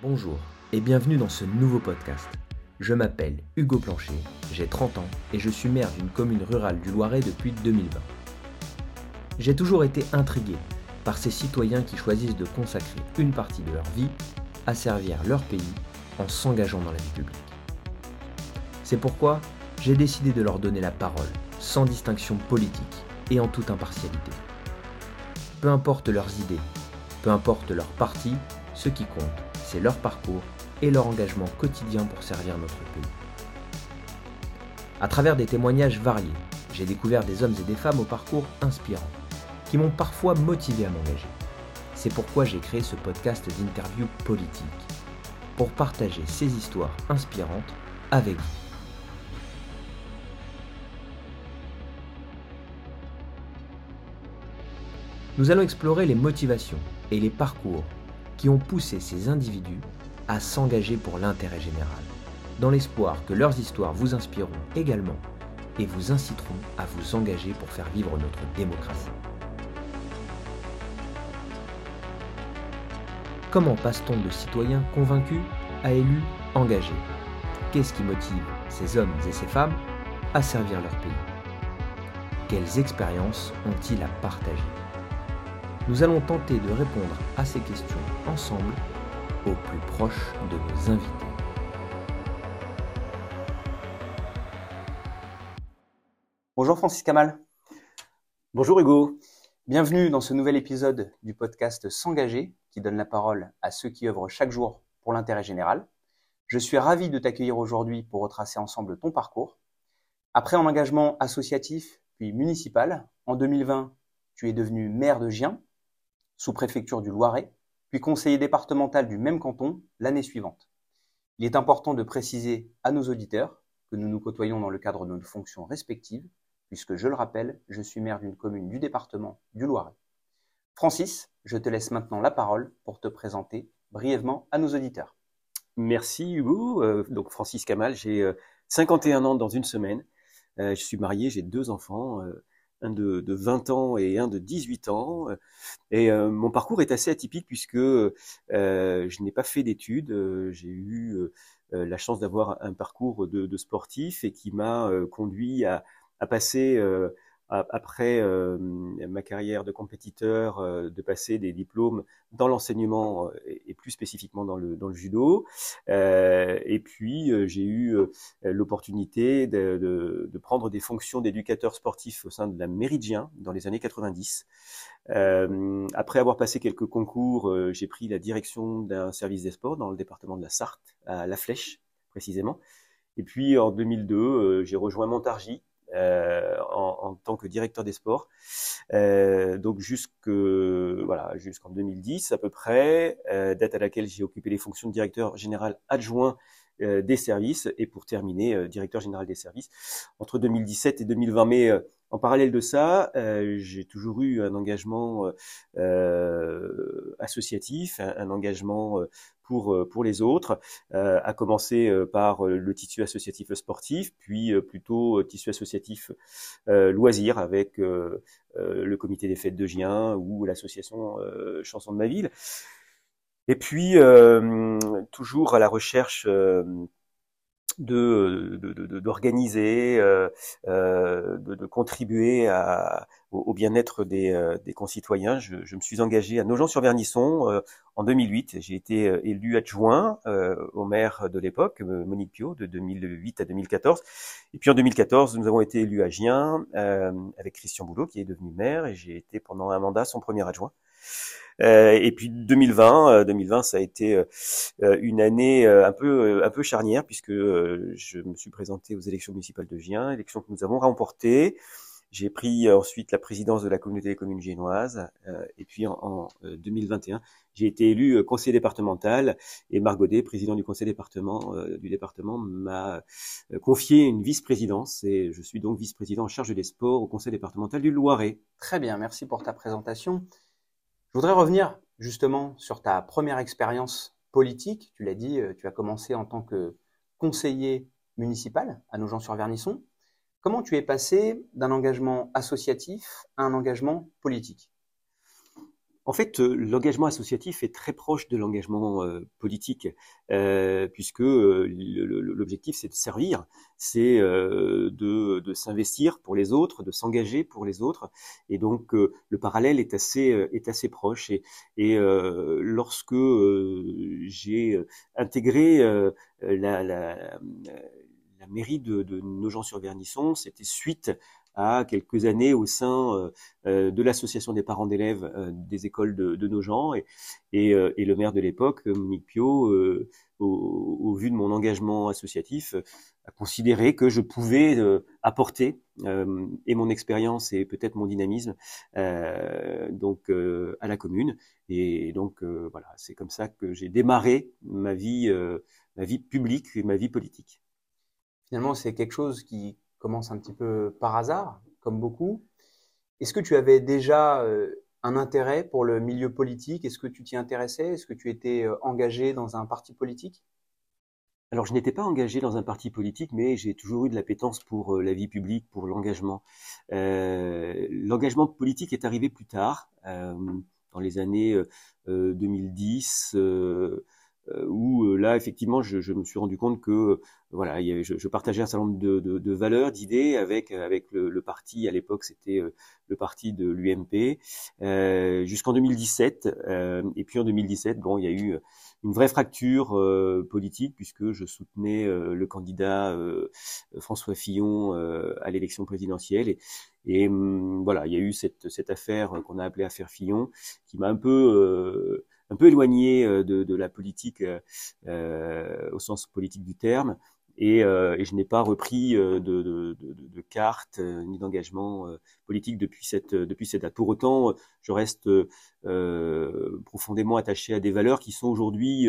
Bonjour et bienvenue dans ce nouveau podcast. Je m'appelle Hugo Plancher, j'ai 30 ans et je suis maire d'une commune rurale du Loiret depuis 2020. J'ai toujours été intrigué par ces citoyens qui choisissent de consacrer une partie de leur vie à servir leur pays en s'engageant dans la vie publique. C'est pourquoi j'ai décidé de leur donner la parole, sans distinction politique et en toute impartialité. Peu importe leurs idées, peu importe leur parti, ce qui compte, c'est leur parcours et leur engagement quotidien pour servir notre pays. À travers des témoignages variés, j'ai découvert des hommes et des femmes au parcours inspirant, qui m'ont parfois motivé à m'engager. C'est pourquoi j'ai créé ce podcast d'interview politique, pour partager ces histoires inspirantes avec vous. Nous allons explorer les motivations et les parcours qui ont poussé ces individus à s'engager pour l'intérêt général, dans l'espoir que leurs histoires vous inspireront également et vous inciteront à vous engager pour faire vivre notre démocratie. Comment passe-t-on de citoyens convaincus à élus engagés Qu'est-ce qui motive ces hommes et ces femmes à servir leur pays? Quelles expériences ont-ils à partager? Nous allons tenter de répondre à ces questions ensemble au plus proche de nos invités. Bonjour Francis Kamal. Bonjour Hugo. Bienvenue dans ce nouvel épisode du podcast S'engager qui donne la parole à ceux qui œuvrent chaque jour pour l'intérêt général. Je suis ravi de t'accueillir aujourd'hui pour retracer ensemble ton parcours. Après un engagement associatif puis municipal, en 2020, tu es devenu maire de Gien, sous-préfecture du Loiret, puis conseiller départemental du même canton l'année suivante. Il est important de préciser à nos auditeurs que nous nous côtoyons dans le cadre de nos fonctions respectives, puisque je le rappelle, je suis maire d'une commune du département du Loiret. Francis, je te laisse maintenant la parole pour te présenter brièvement à nos auditeurs. Merci Hugo. Euh, donc Francis Kamal, j'ai 51 euh, ans dans une semaine. Euh, je suis marié, j'ai deux enfants un de, de, 20 ans et un de 18 ans. Et euh, mon parcours est assez atypique puisque euh, je n'ai pas fait d'études. Euh, j'ai eu la chance d'avoir un parcours de, de, sportif et qui m'a conduit à, à passer après euh, ma carrière de compétiteur, euh, de passer des diplômes dans l'enseignement euh, et, plus spécifiquement dans le, dans le judo. et puis j'ai eu l'opportunité de, de, de, prendre des fonctions d'éducateur sportif au sein de la Méridien dans les années 90. après avoir passé quelques concours, j'ai pris la direction d'un service des sports dans le département de la Sarthe, à La Flèche précisément. Et puis en 2002, j'ai rejoint Montargis euh, en, en, tant que directeur des sports. Euh, donc jusque voilà jusqu'en 2010 à peu près, euh, date à laquelle j'ai occupé les fonctions de directeur général adjoint euh, des services et pour terminer euh, directeur général des services entre 2017 et 2020. Mais en parallèle de ça, j'ai toujours eu un engagement associatif, un, engagement pour, euh, pour les autres, euh, à commencer euh, par le tissu associatif sportif, puis plutôt tissu associatif loisir avec le comité des fêtes de Gien ou l'association Chanson de ma ville. Et puis, toujours à la recherche d'organiser, euh, euh, de, de, contribuer à, au, bien-être des, euh, des, concitoyens. Je, je, me suis engagé à Nogent-sur-Vernisson en 2008. J'ai été élu adjoint au maire de l'époque, Monique Pio, de 2008 à 2014. Et puis en 2014, nous avons été élus à Gien avec Christian Boulot, qui est devenu maire, et j'ai été pendant un mandat son premier adjoint. Euh, et puis 2020, 2020, euh, ça a été euh, une année un peu un peu charnière puisque je me suis présenté aux élections municipales de Gien, élections que nous avons remportées. J'ai pris ensuite la présidence de la communauté des communes génoises et puis en, 2021, j'ai été élu conseiller départemental et Margodet, président du conseil département du département, m'a confié une vice-présidence et je suis donc vice-président en charge des sports au conseil départemental du Loiret. Très bien, merci pour ta présentation. Voudrais revenir justement sur ta première expérience politique. Tu l'as dit, euh, tu as commencé en tant que conseiller municipal à Nogent-sur-Vernisson. Comment tu es passé d'un engagement associatif à un engagement politique? En fait, euh, l'engagement associatif est très proche de l'engagement euh, politique, euh, puisque l'objectif c'est de servir, c'est de, s'investir pour les autres, de s'engager pour les autres, et donc le parallèle est assez est assez proche. Et, lorsque j'ai intégré la, la, mairie de, de Nogent-sur-Vernisson, c'était suite à quelques années au sein euh, euh, de l'association des parents d'élèves euh, des écoles de, de Nogent et, et, le maire de l'époque, Monique Pio, au, vu de mon engagement associatif, a considéré que je pouvais apporter et mon expérience et peut-être mon dynamisme donc à la commune et donc voilà c'est comme ça que j'ai démarré ma vie ma vie publique et ma vie politique. Finalement, c'est quelque chose qui commence un petit peu par hasard, comme beaucoup. Est-ce que tu avais déjà euh, un intérêt pour le milieu politique? Est-ce que tu t'y intéressais? Est-ce que tu étais euh, engagé dans un parti politique? Alors, je n'étais pas engagé dans un parti politique, mais j'ai toujours eu de l'appétence pour euh, la vie publique, pour l'engagement. l'engagement politique est arrivé plus tard, dans les années 2010. Euh, où là effectivement je, me suis rendu compte que euh, voilà je, je, partageais un certain nombre de, de, de valeurs d'idées avec avec le, le parti à l'époque c'était le parti de l'UMP euh, jusqu'en 2017 euh, et puis en 2017 bon il y a eu une vraie fracture politique puisque je soutenais le candidat François Fillon à l'élection présidentielle et, et hum, voilà il y a eu cette, cette affaire qu'on a appelée affaire Fillon qui m'a un peu un peu éloigné euh, de, de la politique euh, euh, au sens politique du terme. Et, euh, et, je n'ai pas repris de, de, de, de carte ni d'engagement politique depuis cette depuis cette date. Pour autant, je reste profondément attaché à des valeurs qui sont aujourd'hui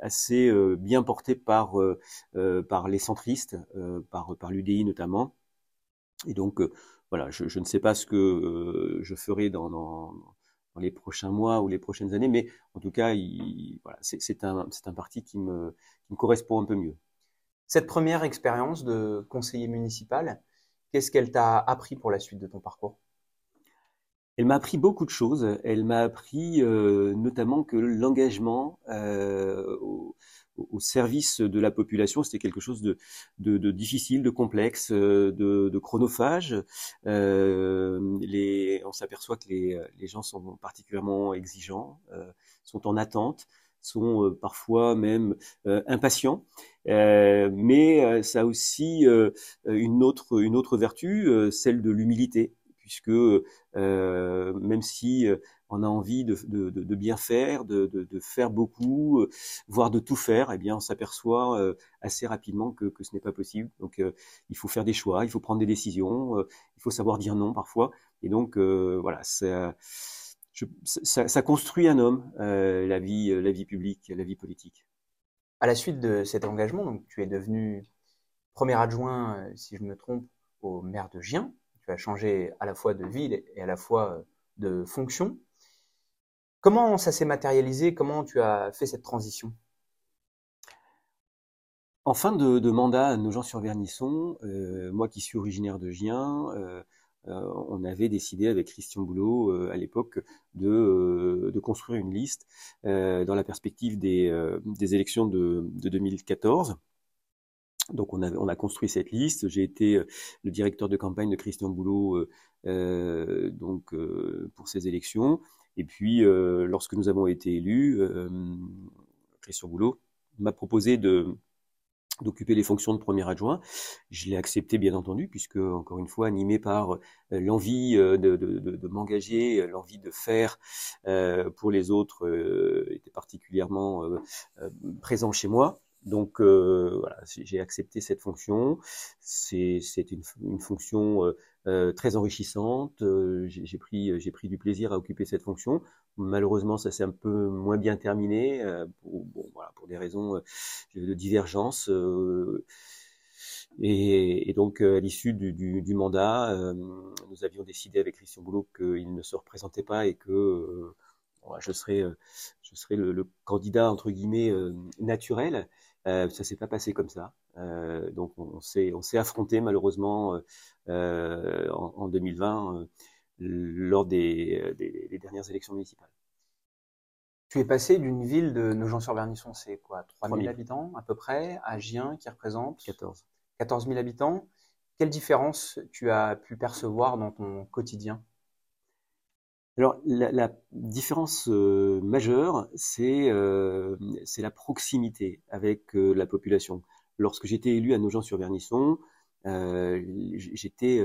assez bien portées par par les centristes, par par l'UDI notamment. Et donc voilà, je, je, ne sais pas ce que je ferai dans, dans dans les prochains mois ou les prochaines années, mais en tout cas, voilà, c'est un, un parti qui me, qui me correspond un peu mieux. Cette première expérience de conseiller municipal, qu'est-ce qu'elle t'a appris pour la suite de ton parcours? Elle m'a appris beaucoup de choses. Elle m'a appris euh, notamment que l'engagement euh, au service de la population, c'était quelque chose de, difficile, de complexe, euh, de, chronophage. On s'aperçoit que les, gens sont particulièrement exigeants, sont en attente, sont euh, parfois même euh, impatients. mais ça a aussi une autre une autre vertu, celle de l'humilité, puisque même si on a envie de, de, de bien faire, de, de, faire beaucoup, euh, voire de tout faire, eh bien, on s'aperçoit euh, assez rapidement que, que ce n'est pas possible. Donc, euh, il faut faire des choix, il faut prendre des décisions, il faut savoir dire non parfois. Et donc, voilà, ça, je, ça, ça, construit un homme, la vie, la vie publique, la vie politique. À la suite de cet engagement, donc, tu es devenu premier adjoint, si je me trompe, au maire de Gien. Tu as changé à la fois de ville et à la fois de fonction. Comment ça s'est matérialisé? Comment tu as fait cette transition? En fin de, mandat à Nogent-sur-Vernisson, euh, moi qui suis originaire de Gien, euh, euh, on avait décidé avec Christian Boulot à l'époque de, construire une liste dans la perspective des, élections de, 2014. Donc on a, on a construit cette liste. J'ai été le directeur de campagne de Christian Boulot pour ces élections. Et puis, euh, lorsque nous avons été élus, euh, Christian Boulot m'a proposé de d'occuper les fonctions de premier adjoint. Je l'ai accepté bien entendu, puisque encore une fois animé par euh, l'envie de, de, de, m'engager, l'envie de faire pour les autres était particulièrement présent chez moi. Donc voilà, j'ai accepté cette fonction. C'est une, une, fonction euh, très enrichissante. Euh, j'ai pris, j'ai pris du plaisir à occuper cette fonction. Malheureusement, ça s'est un peu moins bien terminé euh, pour, bon, voilà, pour des raisons de divergence. Et, et, donc, à l'issue du, du, du, mandat, nous avions décidé avec Christian Boulot qu'il ne se représentait pas et que je serais, je serais le, le, candidat entre guillemets naturel. Euh, ça s'est pas passé comme ça. Euh, donc on s'est on s'est affronté malheureusement euh, en, en, 2020. Lors des, des, dernières élections municipales. Tu es passé d'une ville de Nogent-sur-Vernisson, c'est quoi 3000 habitants à peu près, à Gien qui représente 14. 14 000 habitants. Quelle différence tu as pu percevoir dans ton quotidien? Alors la, différence euh, majeure, c'est euh, la proximité avec euh, la population. Lorsque j'étais élu à Nogent-sur-Vernisson, j'étais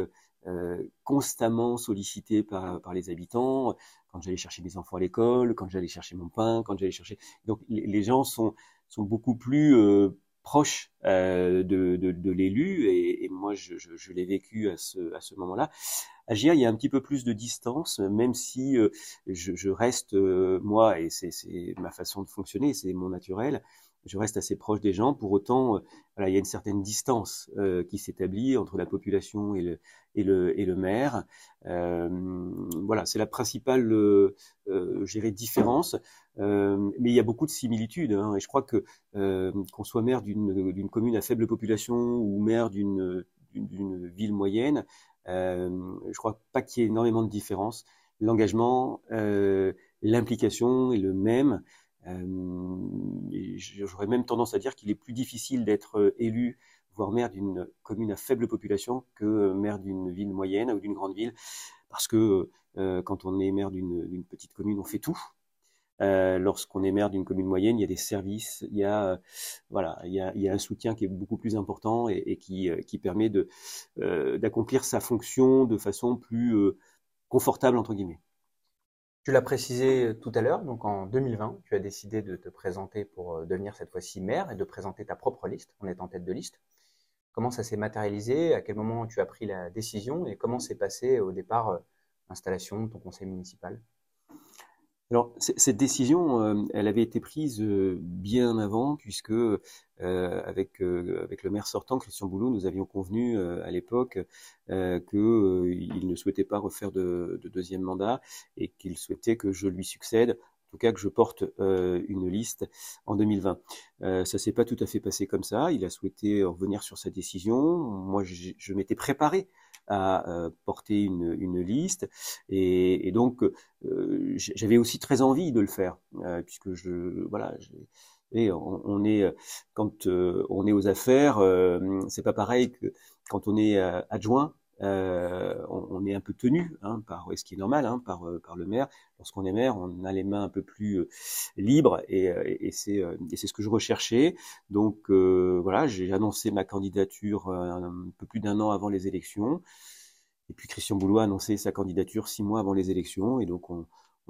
constamment sollicité par, les habitants quand j'allais chercher mes enfants à l'école, quand j'allais chercher mon pain, quand j'allais chercher. Donc les, gens sont, sont beaucoup plus proche euh, de, de, l'élu et, moi je, l'ai vécu à ce, à ce moment-là. À GIA, il y a un petit peu plus de distance, même si euh, je, je, reste euh, moi et c'est ma façon de fonctionner, c'est mon naturel. Je reste assez proche des gens. Pour autant, voilà, il y a une certaine distance qui s'établit entre la population et le, et le, et le maire. voilà, c'est la principale, euh, différence. Euh, mais il y a beaucoup de similitudes, hein, et je crois que euh, qu'on soit maire d'une commune à faible population ou maire d'une ville moyenne, euh, je crois pas qu'il y ait énormément de différence. L'engagement, euh, l'implication est le même. Euh, J'aurais même tendance à dire qu'il est plus difficile d'être élu, voire maire d'une commune à faible population, que maire d'une ville moyenne ou d'une grande ville, parce que quand on est maire d'une petite commune, on fait tout. Euh, lorsqu'on est maire d'une commune moyenne, il y a des services, il y a euh, voilà, il y a, un soutien qui est beaucoup plus important et, qui, euh, qui permet de euh, d'accomplir sa fonction de façon plus confortable entre guillemets. Tu l'as précisé tout à l'heure, donc en 2020, tu as décidé de te présenter pour devenir cette fois-ci maire et de présenter ta propre liste. En étant tête de liste. Comment ça s'est matérialisé? À quel moment tu as pris la décision? Et comment s'est passé au départ l'installation de ton conseil municipal? Alors, cette décision, euh, elle avait été prise euh, bien avant, puisque euh, avec, avec le maire sortant, Christian Boulot, nous avions convenu à l'époque qu'il ne souhaitait pas refaire de, de deuxième mandat et qu'il souhaitait que je lui succède en tout cas que je porte une liste en 2020. Euh, ça s'est pas tout à fait passé comme ça. Il a souhaité revenir sur sa décision. Moi, je, je m'étais préparé à euh, porter une, une, liste et, donc euh, j'avais aussi très envie de le faire euh, puisque je voilà. et on, on, est quand on est aux affaires, c'est pas pareil que quand on est adjoint euh, on, est un peu tenu hein, par, ce qui est normal, hein, par, euh, par le maire. Lorsqu'on est maire, on a les mains un peu plus euh, libres et, euh, et, c'est ce que je recherchais. Donc voilà, j'ai annoncé ma candidature un, peu plus d'un an avant les élections. Et puis Christian Boulois a annoncé sa candidature six mois avant les élections. Et donc on,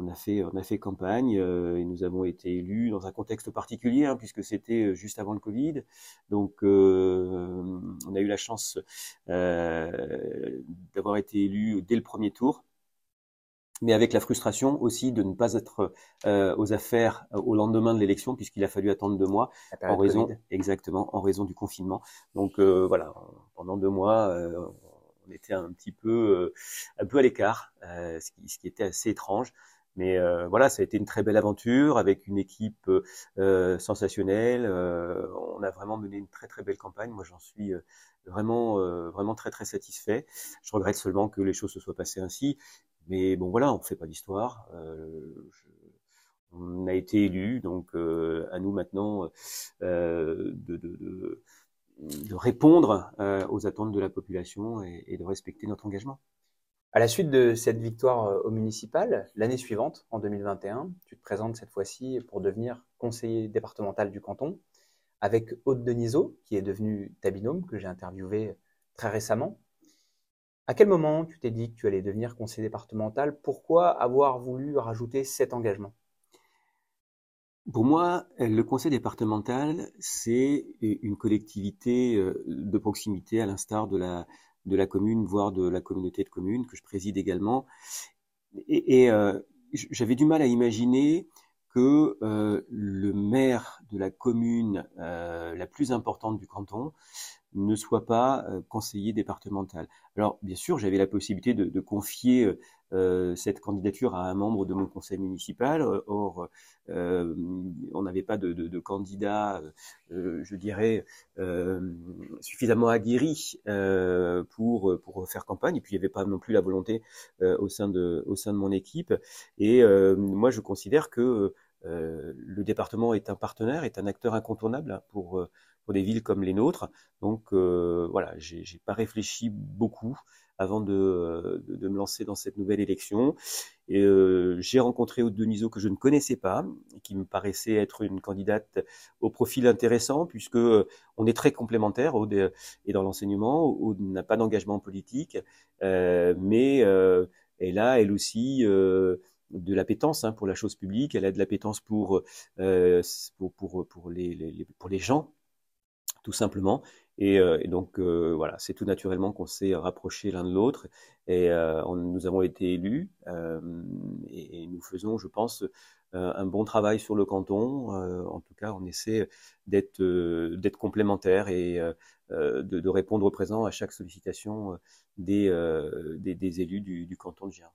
a fait, on a fait campagne et nous avons été élus dans un contexte particulier hein, puisque c'était juste avant le Covid. Donc, on a eu la chance euh, d'avoir été élus dès le premier tour, mais avec la frustration aussi de ne pas être euh, aux affaires au lendemain de l'élection puisqu'il a fallu attendre deux mois en raison, exactement, en raison du confinement. Donc voilà, pendant deux mois on était un petit peu, un peu à l'écart, euh, ce, qui, ce, qui, était assez étrange. Mais euh, voilà, ça a été une très belle aventure avec une équipe euh, sensationnelle. Euh, on a vraiment mené une très très belle campagne. Moi, j'en suis vraiment vraiment très très satisfait. Je regrette seulement que les choses se soient passées ainsi. Mais bon, voilà, on ne fait pas d'histoire. on a été élu, donc à nous maintenant de, de, de, de, répondre aux attentes de la population et, et de respecter notre engagement. À la suite de cette victoire euh, au municipal, l'année suivante, en 2021, tu te présentes cette fois-ci pour devenir conseiller départemental du canton avec Aude Denisot, qui est devenue ta binôme, que j'ai interviewé très récemment. À quel moment tu t'es dit que tu allais devenir conseiller départemental? Pourquoi avoir voulu rajouter cet engagement? Pour moi, le conseil départemental, c'est une collectivité euh, de proximité à l'instar de la, de la commune, voire de la communauté de communes, que je préside également. Et, euh, j'avais du mal à imaginer que euh, le maire de la commune euh, la plus importante du canton ne soit pas conseiller départemental. Alors, bien sûr, j'avais la possibilité de, confier cette candidature à un membre de mon conseil municipal. Or, on n'avait pas de, de, de candidat, je dirais, suffisamment aguerri pour pour faire campagne. Et puis il n'y avait pas non plus la volonté au sein de au sein de mon équipe. Et moi, je considère que le département est un partenaire, est un acteur incontournable pour pour des villes comme les nôtres. Donc euh, voilà, j'ai pas réfléchi beaucoup avant de, de, me lancer dans cette nouvelle élection. Euh, j'ai rencontré Aude Denisot que je ne connaissais pas, qui me paraissait être une candidate au profil intéressant, puisque euh, on est très complémentaires. Aude est dans l'enseignement, Aude n'a pas d'engagement politique, euh, mais euh, elle a elle aussi euh, de l'appétence hein, pour la chose publique, elle a de l'appétence pour, pour, pour, pour, les, pour les gens, tout simplement. Et, euh, et donc euh, voilà, c'est tout naturellement qu'on s'est rapproché l'un de l'autre et euh, nous avons été élus et, nous faisons, je pense, un bon travail sur le canton. en tout cas, on essaie d'être complémentaires et de, répondre présent à chaque sollicitation des, élus du, canton de Gien.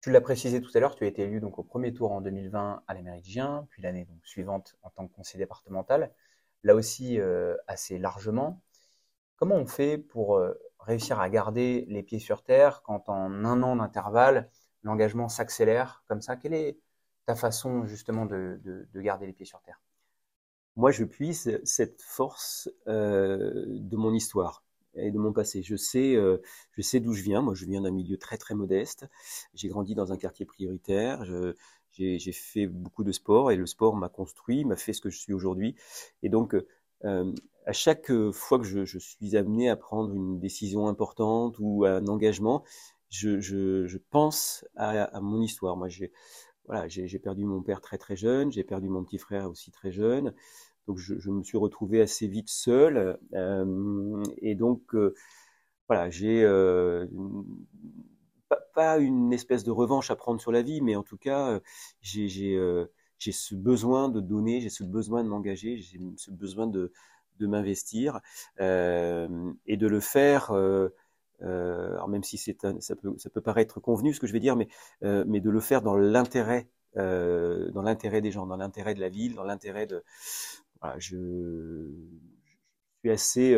Tu l'as précisé tout à l'heure, tu as été élu donc au premier tour en 2020 à la mairie de Gien, puis l'année suivante en tant que conseiller départemental là aussi euh, assez largement. Comment on fait pour euh, réussir à garder les pieds sur terre quand en un an d'intervalle, l'engagement s'accélère comme ça? Quelle est ta façon justement de, garder les pieds sur terre? Moi, je puise cette force euh, de mon histoire et de mon passé. Je sais, je sais d'où je viens. Moi, je viens d'un milieu très très modeste. J'ai grandi dans un quartier prioritaire. Je, j'ai fait beaucoup de sport et le sport m'a construit, m'a fait ce que je suis aujourd'hui. Et donc, euh, à chaque fois que je, suis amené à prendre une décision importante ou un engagement, je, pense à, mon histoire. Moi, j'ai voilà, j'ai perdu mon père très très jeune, j'ai perdu mon petit frère aussi très jeune, donc je, me suis retrouvé assez vite seul. Euh, et donc euh, voilà, j'ai euh, pas, une espèce de revanche à prendre sur la vie, mais en tout cas, euh, j'ai euh, j'ai ce besoin de donner, j'ai ce besoin de m'engager, j'ai ce besoin de, de m'investir euh, et de le faire. Alors même si c'est ça peut ça peut paraître convenu ce que je vais dire, mais mais de le faire dans l'intérêt dans l'intérêt des gens, dans l'intérêt de la ville, dans l'intérêt de voilà, je, je suis assez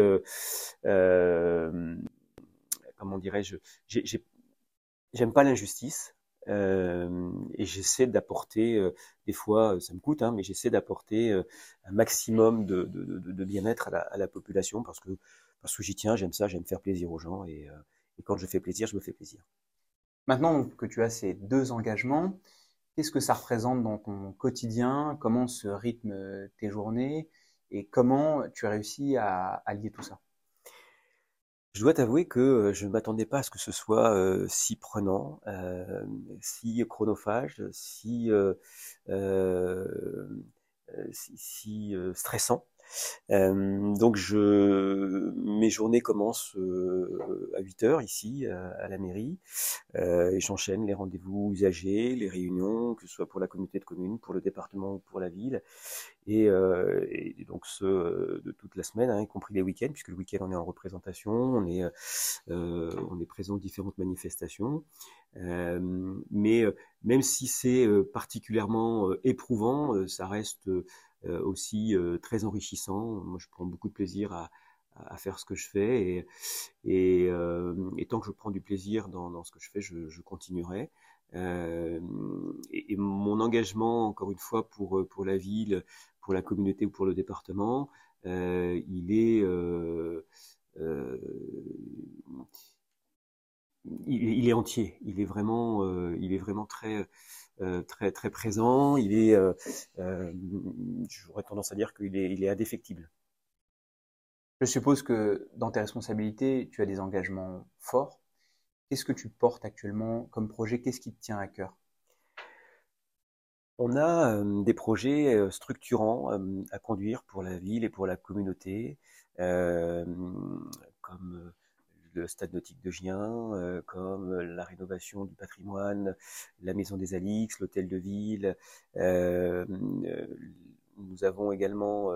comment dirais-je, j'ai j'aime pas l'injustice euh, et j'essaie d'apporter, euh, des fois ça me coûte, hein, mais j'essaie d'apporter euh, un maximum de, de, de, de bien-être à la, à la, population parce que parce que j'y tiens, j'aime ça, j'aime faire plaisir aux gens et, euh, et, quand je fais plaisir, je me fais plaisir. Maintenant que tu as ces deux engagements, qu'est-ce que ça représente dans ton quotidien? Comment se rythment tes journées? Et comment tu as réussi à, à lier tout ça? Je dois t'avouer que je ne m'attendais pas à ce que ce soit si prenant, si chronophage, si stressant. Donc je, mes journées commencent à 8 heures ici à, la mairie et j'enchaîne les rendez-vous usagers, les réunions, que ce soit pour la communauté de communes, pour le département ou pour la ville, et, donc ce de toute la semaine, hein, y compris les week-ends, puisque le week-end on est en représentation, on est on est présent aux différentes manifestations. mais même si c'est particulièrement éprouvant, ça reste aussi euh, très enrichissant. Moi, je prends beaucoup de plaisir à, à faire ce que je fais et, et, euh, et, tant que je prends du plaisir dans, dans ce que je fais, je, je continuerai. Euh, et, mon engagement, encore une fois, pour pour la ville, pour la communauté ou pour le département, euh, il est euh, il, il, est entier. Il est vraiment, il est vraiment très euh, très très présent. Il est, euh, euh, j'aurais tendance à dire qu'il est, il est indéfectible. Je suppose que dans tes responsabilités, tu as des engagements forts. Qu'est-ce que tu portes actuellement comme projet? Qu'est-ce qui te tient à cœur? On a euh, des projets structurants euh, à conduire pour la ville et pour la communauté, comme le stade nautique de Gien, euh, comme la rénovation du patrimoine, la maison des Alix, l'hôtel de ville. Euh, euh nous avons également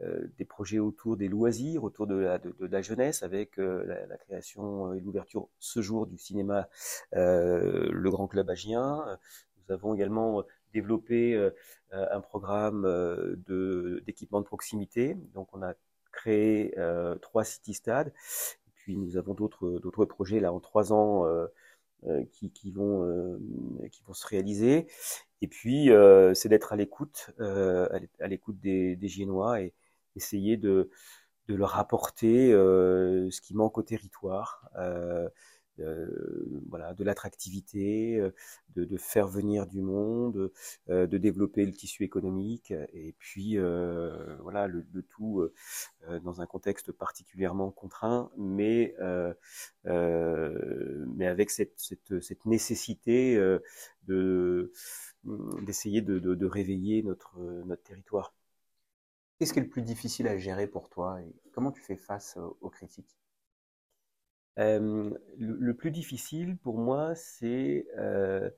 euh, des projets autour des loisirs, autour de la, jeunesse, avec la, création et l'ouverture ce jour du cinéma Le Grand Club Agien. Nous avons également développé un programme d'équipement de, proximité. Donc on a créé trois city-stades. Puis nous avons d'autres d'autres projets là en trois ans euh, qui, qui, vont, euh, qui vont se réaliser. Et puis, euh, c'est d'être à l'écoute, à l'écoute des, Génois et essayer de leur apporter ce qui manque au territoire. Euh, voilà, de l'attractivité, euh, de, faire venir du monde, euh, de développer le tissu économique, et puis voilà le, tout dans un contexte particulièrement contraint, mais mais avec cette, cette, nécessité de d'essayer de, de, de, réveiller notre notre territoire. Qu'est-ce qui est le plus difficile à gérer pour toi et comment tu fais face aux critiques? Le, plus difficile pour moi, c'est euh,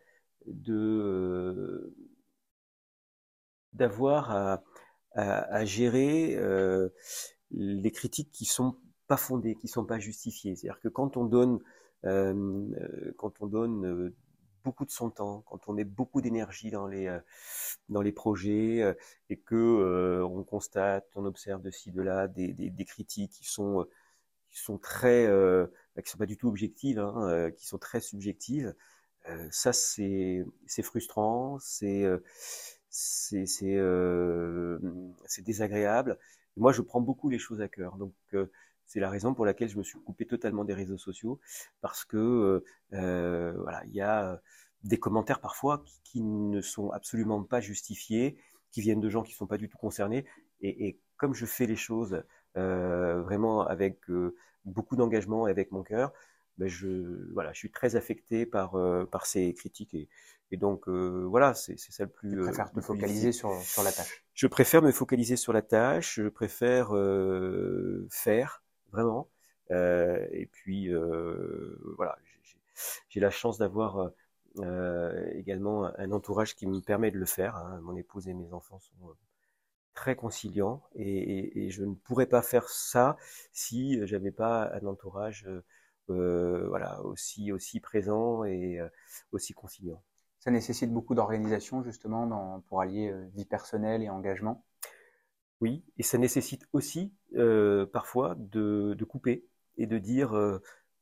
euh, d'avoir à, gérer euh, les critiques qui sont pas fondées, qui sont pas justifiées. C'est-à-dire que quand on donne quand on donne beaucoup de son temps, quand on met beaucoup d'énergie dans les dans les projets et que on constate, on observe de ci de là des, des, critiques qui sont qui sont très, qui sont pas du tout objectives, hein, euh, qui sont très subjectives. Euh, ça, c'est, frustrant, c'est, euh, c'est, désagréable. moi, je prends beaucoup les choses à cœur. Donc, c'est la raison pour laquelle je me suis coupé totalement des réseaux sociaux, parce que voilà, il y a des commentaires parfois qui, ne sont absolument pas justifiés, qui viennent de gens qui ne sont pas du tout concernés. Et, comme je fais les choses vraiment avec beaucoup d'engagement et avec mon cœur, ben je, voilà, je suis très affecté par, euh, par ces critiques et, et donc voilà, c'est ça le plus. Je préfère me focaliser sur, sur la tâche? Je préfère me focaliser sur la tâche. Je préfère faire vraiment. et puis voilà, j'ai la chance d'avoir également un entourage qui me permet de le faire. Hein. Mon épouse et mes enfants sont très conciliant et, et, je ne pourrais pas faire ça si j'avais pas un entourage euh, euh, voilà aussi aussi présent et euh, aussi conciliant. Ça nécessite beaucoup d'organisation justement dans, pour allier euh, vie personnelle et engagement? Oui, et ça nécessite aussi euh, parfois de, de, couper et de dire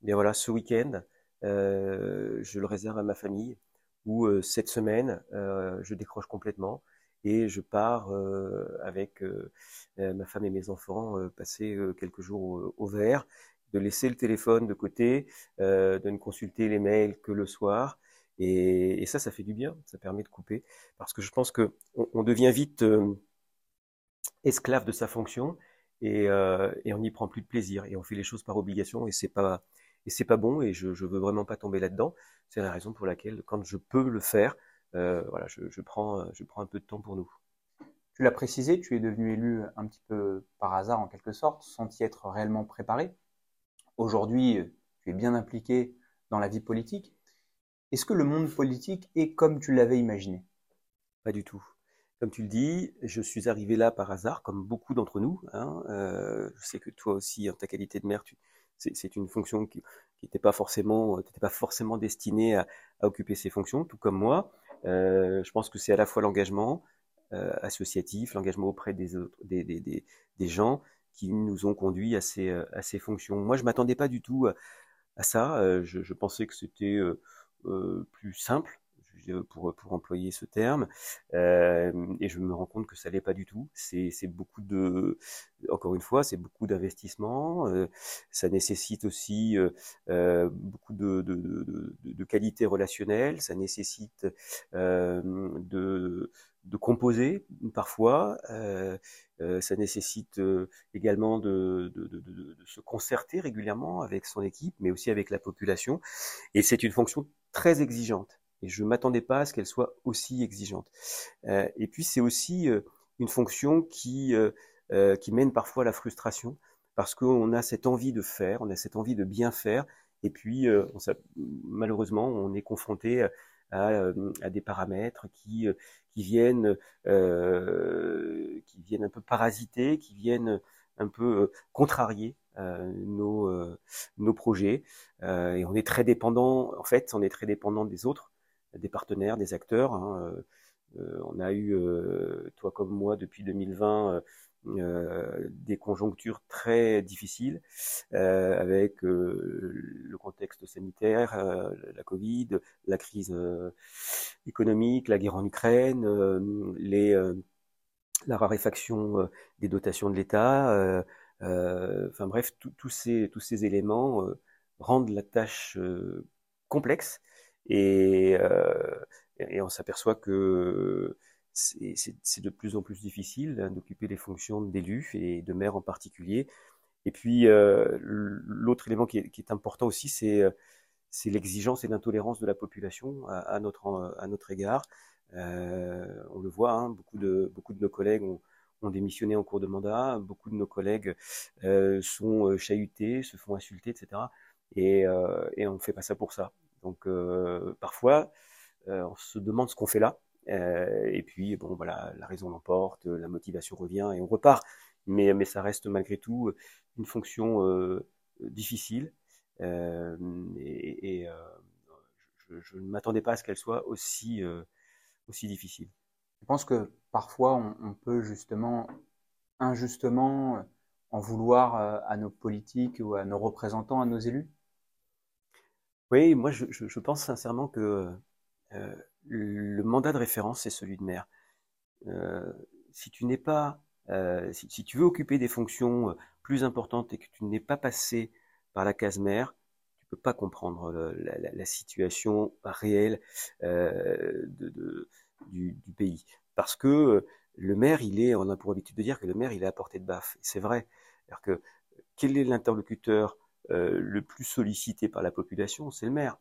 bien voilà ce week-end je le réserve à ma famille ou cette semaine je décroche complètement et je pars euh, avec euh, euh, ma femme et mes enfants passer quelques jours au, vert, de laisser le téléphone de côté, de ne consulter les mails que le soir. Et, ça, ça fait du bien, ça permet de couper, parce que je pense que on, on devient vite esclave de sa fonction et, on n'y prend plus de plaisir et on fait les choses par obligation et c'est pas et c'est pas bon et je, je veux vraiment pas tomber là-dedans. C'est la raison pour laquelle quand je peux le faire, voilà, je, je, prends, un peu de temps pour nous. Tu l'as précisé, tu es devenu élu un petit peu par hasard en quelque sorte, sans y être réellement préparé. Aujourd'hui, tu es bien impliqué dans la vie politique. Est-ce que le monde politique est comme tu l'avais imaginé? Pas du tout. Comme tu le dis, je suis arrivé là par hasard, comme beaucoup d'entre nous. Hein. Euh, je sais que toi aussi, en ta qualité de maire, c'est une fonction qui n'était pas forcément, destinée à, occuper ces fonctions, tout comme moi. Euh, je pense que c'est à la fois l'engagement euh, associatif, l'engagement auprès des, autres, des, gens qui nous ont conduits à ces, euh, à ces fonctions. Moi, je m'attendais pas du tout à, ça. Je, pensais que c'était plus simple pour, pour employer ce terme. Euh, et je me rends compte que ça l'est pas du tout. C'est, beaucoup de, encore une fois, c'est beaucoup d'investissement. Euh, ça nécessite aussi euh, euh beaucoup de, de, de, de, qualité relationnelle. Ça nécessite euh, de, de composer parfois. Euh, ça nécessite également de, de, de, de, se concerter régulièrement avec son équipe, mais aussi avec la population. Et c'est une fonction très exigeante. Et je m'attendais pas à ce qu'elle soit aussi exigeante. Euh, et puis c'est aussi euh, une fonction qui euh, euh, qui mène parfois à la frustration parce qu'on a cette envie de faire, on a cette envie de bien faire, et puis on, ça, malheureusement on est confronté à, des paramètres qui, qui viennent, qui viennent un peu parasiter, qui viennent un peu contrarier nos, nos projets. et on est très dépendant, en fait, on est très dépendant des autres, des partenaires, des acteurs. Hein, on a eu, toi comme moi, depuis 2020, euh, des conjonctures très difficiles euh, avec euh, le contexte sanitaire, la Covid, la crise économique, la guerre en Ukraine, la raréfaction des dotations de l'État. enfin bref, tous ces éléments rendent la tâche complexe et, et on s'aperçoit que c'est de plus en plus difficile hein, d'occuper les fonctions d'élus et de maire en particulier. Et puis, euh, l'autre élément qui est, important aussi, euh, c'est l'exigence et l'intolérance de la population à, notre, à notre égard. Euh, on le voit, hein, beaucoup, de, beaucoup de nos collègues ont, ont, démissionné en cours de mandat, beaucoup de nos collègues sont chahutés, se font insulter, etc. Et, et on ne fait pas ça pour ça. Donc, parfois, on se demande ce qu'on fait là. Euh, et puis, bon, voilà, la raison l'emporte, la motivation revient et on repart. Mais, mais ça reste malgré tout une fonction euh, difficile. Euh, et, je, ne m'attendais pas à ce qu'elle soit aussi, aussi difficile. Je pense que parfois on, peut justement, injustement, en vouloir à nos politiques ou à nos représentants, à nos élus Oui, moi je, je pense sincèrement que le mandat de référence, c'est celui de maire. Euh, si tu n'es pas, euh, si, tu veux occuper des fonctions euh, plus importantes et que tu n'es pas passé par la case maire, tu peux pas comprendre la, situation réelle de, du, pays. Parce que le maire, il est, on a pour habitude de dire que le maire, il est à portée de baffe. C'est vrai. que quel est l'interlocuteur le plus sollicité par la population C'est le maire.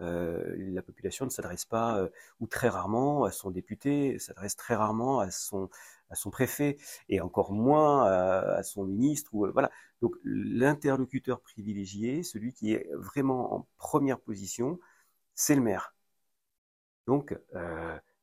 Euh, la population ne s'adresse pas, euh, ou très rarement, à son député, s'adresse très rarement à son, à son préfet, et encore moins à, son ministre. Ou, euh, voilà. Donc l'interlocuteur privilégié, celui qui est vraiment en première position, c'est le maire. Donc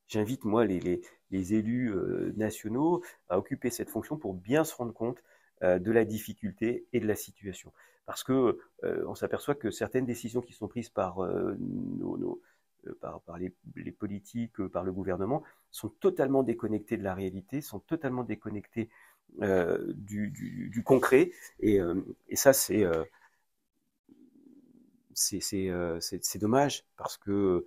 j'invite moi les, les élus nationaux à occuper cette fonction pour bien se rendre compte de la difficulté et de la situation parce que euh, on s'aperçoit que certaines décisions qui sont prises par euh, nos, euh, par, les, politiques, par le gouvernement, sont totalement déconnectées de la réalité, sont totalement déconnectées du, concret, et, ça c'est dommage parce que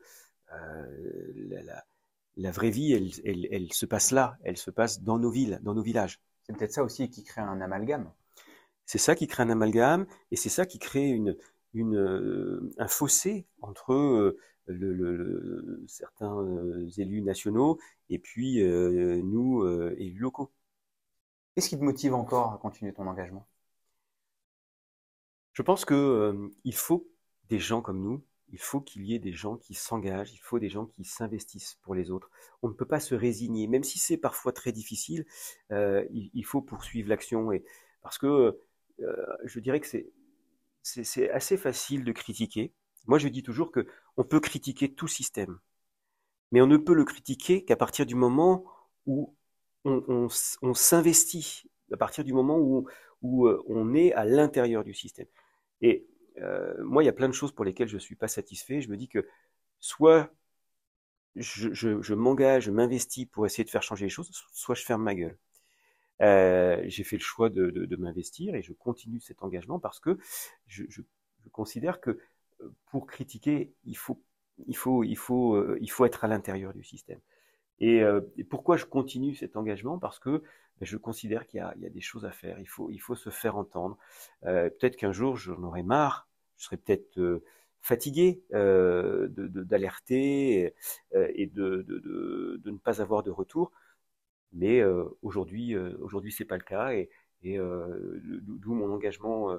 la, vraie vie, elle, elle se passe là, elle se passe dans nos villes, dans nos villages. C'est peut-être ça aussi qui crée un amalgame. C'est ça qui crée un amalgame et c'est ça qui crée une, une, euh, un fossé entre euh, le, le, certains euh, élus nationaux et puis nous, élus locaux. Qu'est-ce qui te motive encore à continuer ton engagement? Je pense que il faut des gens comme nous. Il faut qu'il y ait des gens qui s'engagent, il faut des gens qui s'investissent pour les autres. On ne peut pas se résigner, même si c'est parfois très difficile. il, il, faut poursuivre l'action parce que euh, je dirais que c'est assez facile de critiquer. Moi, je dis toujours que on peut critiquer tout système, mais on ne peut le critiquer qu'à partir du moment où on, s'investit, à partir du moment où, euh, on est à l'intérieur du système. Euh, moi, il y a plein de choses pour lesquelles je ne suis pas satisfait. Je me dis que soit je, m'engage, je m'investis pour essayer de faire changer les choses, soit je ferme ma gueule. Euh, j'ai fait le choix de, m'investir et je continue cet engagement parce que je, considère que euh, pour critiquer, il faut, être à l'intérieur du système. Et, pourquoi je continue cet engagement? Parce que ben, je considère qu'il y, a des choses à faire. Il faut, il faut se faire entendre. Peut-être qu'un jour j'en aurai marre. Je serai peut-être fatigué euh, d'alerter et de, de, de, ne pas avoir de retour. Mais euh, aujourd'hui, euh, aujourd'hui, c'est pas le cas et, et euh, d'où mon engagement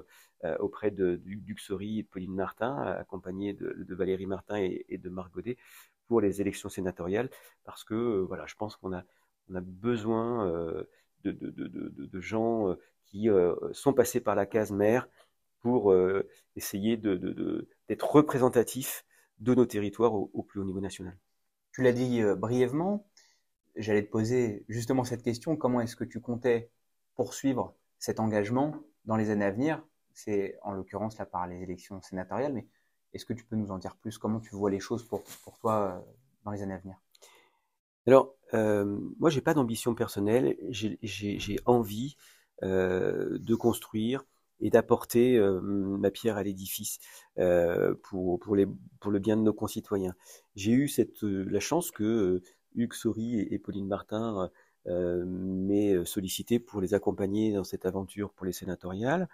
auprès de Duxory et de Pauline Martin, accompagné de, de Valérie Martin et, de Marc Godet pour les élections sénatoriales, parce que voilà, je pense qu'on a, on a besoin de, de, de, gens qui sont passés par la case mère pour essayer d'être représentatifs de nos territoires au, plus haut niveau national. Tu l'as dit brièvement, j'allais te poser justement cette question, comment est-ce que tu comptais poursuivre cet engagement dans les années à venir? C'est en l'occurrence là par les élections sénatoriales, mais est-ce que tu peux nous en dire plus? Comment tu vois les choses pour, pour toi dans les années à venir? Alors, euh, moi, j'ai pas d'ambition personnelle. J'ai envie euh, de construire et d'apporter euh, ma pierre à l'édifice euh, pour, pour, les, pour le bien de nos concitoyens. J'ai eu cette, la chance que Hugues Saury et, Pauline Martin m'aient sollicité pour les accompagner dans cette aventure pour les sénatoriales.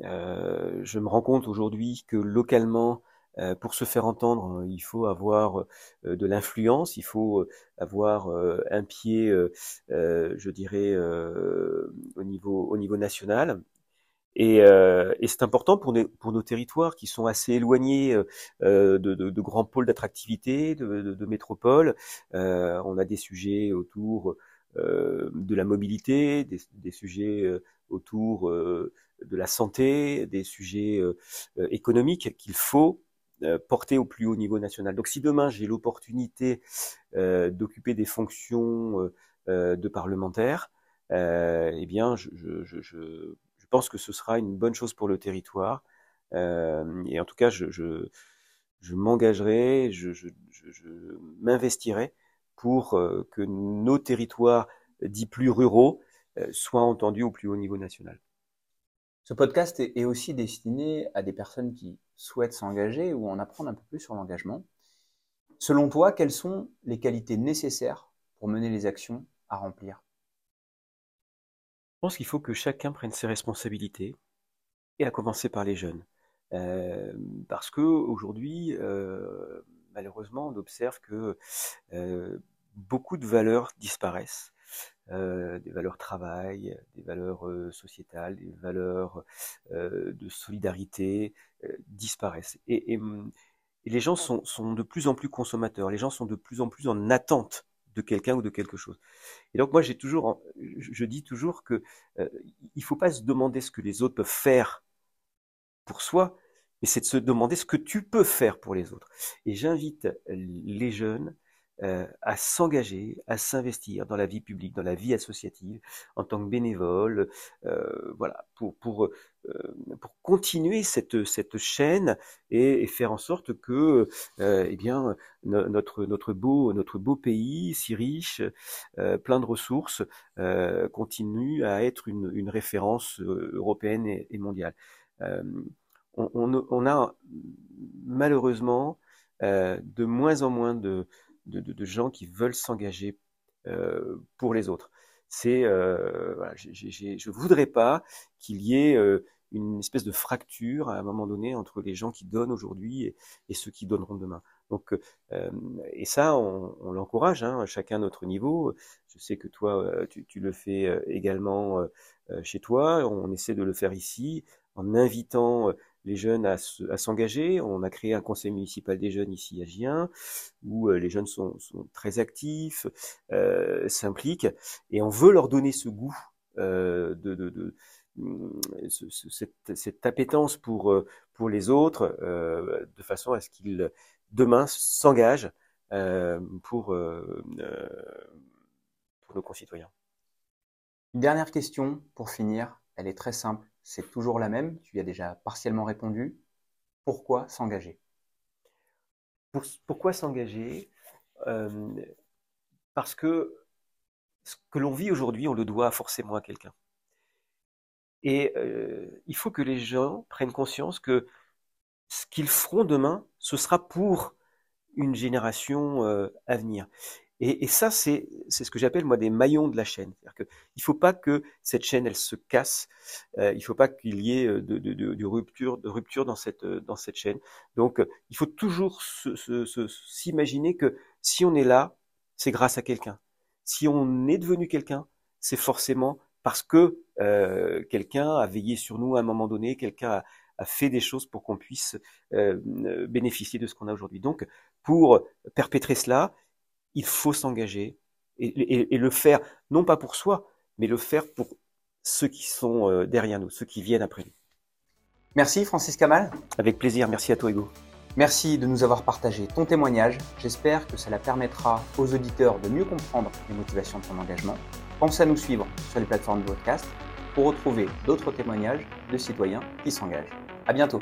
je me rends compte aujourd'hui que localement, euh, pour se faire entendre, il faut avoir euh, de l'influence, il faut euh, avoir un pied, je dirais, au niveau au niveau national. Et, et c'est important pour, nos territoires qui sont assez éloignés de, de, de, grands pôles d'attractivité, de, de, métropoles. on a des sujets autour de la mobilité, des, des sujets autour de la santé, des sujets économiques qu'il faut euh, porté au plus haut niveau national. Donc si demain j'ai l'opportunité euh, d'occuper des fonctions euh, de parlementaire, eh bien je, je, je, pense que ce sera une bonne chose pour le territoire. et en tout cas, je, je, m'engagerai, je, je, m'investirai pour que nos territoires dits plus ruraux soient entendus au plus haut niveau national. Ce podcast est aussi destiné à des personnes qui souhaitent s'engager ou en apprendre un peu plus sur l'engagement. Selon toi, quelles sont les qualités nécessaires pour mener les actions à remplir? Pense qu'il faut que chacun prenne ses responsabilités, et à commencer par les jeunes. Euh, parce que aujourd'hui, euh, malheureusement, on observe que euh, beaucoup de valeurs disparaissent. Euh, des valeurs travail, des valeurs sociétales, des valeurs de solidarité disparaissent. Et, les gens sont, de plus en plus consommateurs, les gens sont de plus en plus en attente de quelqu'un ou de quelque chose. Et donc moi j'ai toujours, je dis toujours que il faut pas se demander ce que les autres peuvent faire pour soi, mais c'est de se demander ce que tu peux faire pour les autres. Et j'invite les jeunes euh, à s'engager, à s'investir dans la vie publique, dans la vie associative, en tant que bénévole, euh, voilà, pour pour euh, pour continuer cette cette chaîne et, faire en sorte que, eh bien, notre notre beau notre beau pays, si riche, plein de ressources, continue à être une une référence européenne et, mondiale. On, on, on, a malheureusement de moins en moins de de, gens qui veulent s'engager euh, pour les autres. C'est, euh, voilà, voudrais pas qu'il y ait euh, une espèce de fracture à un moment donné entre les gens qui donnent aujourd'hui et, ceux qui donneront demain. Donc, euh, et ça, on, l'encourage, hein, chacun à notre niveau. Je sais que toi, tu le fais également chez toi. On essaie de le faire ici en invitant les jeunes à, s'engager. On a créé un conseil municipal des jeunes ici à Gien, où euh, les jeunes sont, très actifs, euh, s'impliquent, et on veut leur donner ce goût euh, de, mm, cette, appétence pour, pour les autres, de façon à ce qu'ils demain s'engagent pour, pour nos concitoyens. Dernière question pour finir, elle est très simple c'est toujours la même, tu y as déjà partiellement répondu. Pourquoi s'engager? Pourquoi s'engager? Euh, Parce que ce que l'on vit aujourd'hui, on le doit forcément à quelqu'un. Et euh, il faut que les gens prennent conscience que ce qu'ils feront demain, ce sera pour une génération euh, à venir. Et, et ça, c'est ce que j'appelle moi des maillons de la chaîne. Que il faut pas que cette chaîne elle se casse. Euh, il faut pas qu'il y ait euh, de, de, de, de, rupture, de rupture dans cette euh, dans cette chaîne. Donc, euh, il faut toujours s'imaginer que si on est là, c'est grâce à quelqu'un. Si on est devenu quelqu'un, c'est forcément parce que euh, quelqu'un a veillé sur nous à un moment donné, quelqu'un a, a fait des choses pour qu'on puisse euh, bénéficier de ce qu'on a aujourd'hui. Donc, pour perpétrer cela, il faut s'engager et, le faire, non pas pour soi, mais le faire pour ceux qui sont euh, derrière nous, ceux qui viennent après nous. Merci Francis Kamal. Avec plaisir, merci à toi Hugo. Merci de nous avoir partagé ton témoignage. J'espère que cela permettra aux auditeurs de mieux comprendre les motivations de ton engagement. Pense à nous suivre sur les plateformes de podcast pour retrouver d'autres témoignages de citoyens qui s'engagent. À bientôt.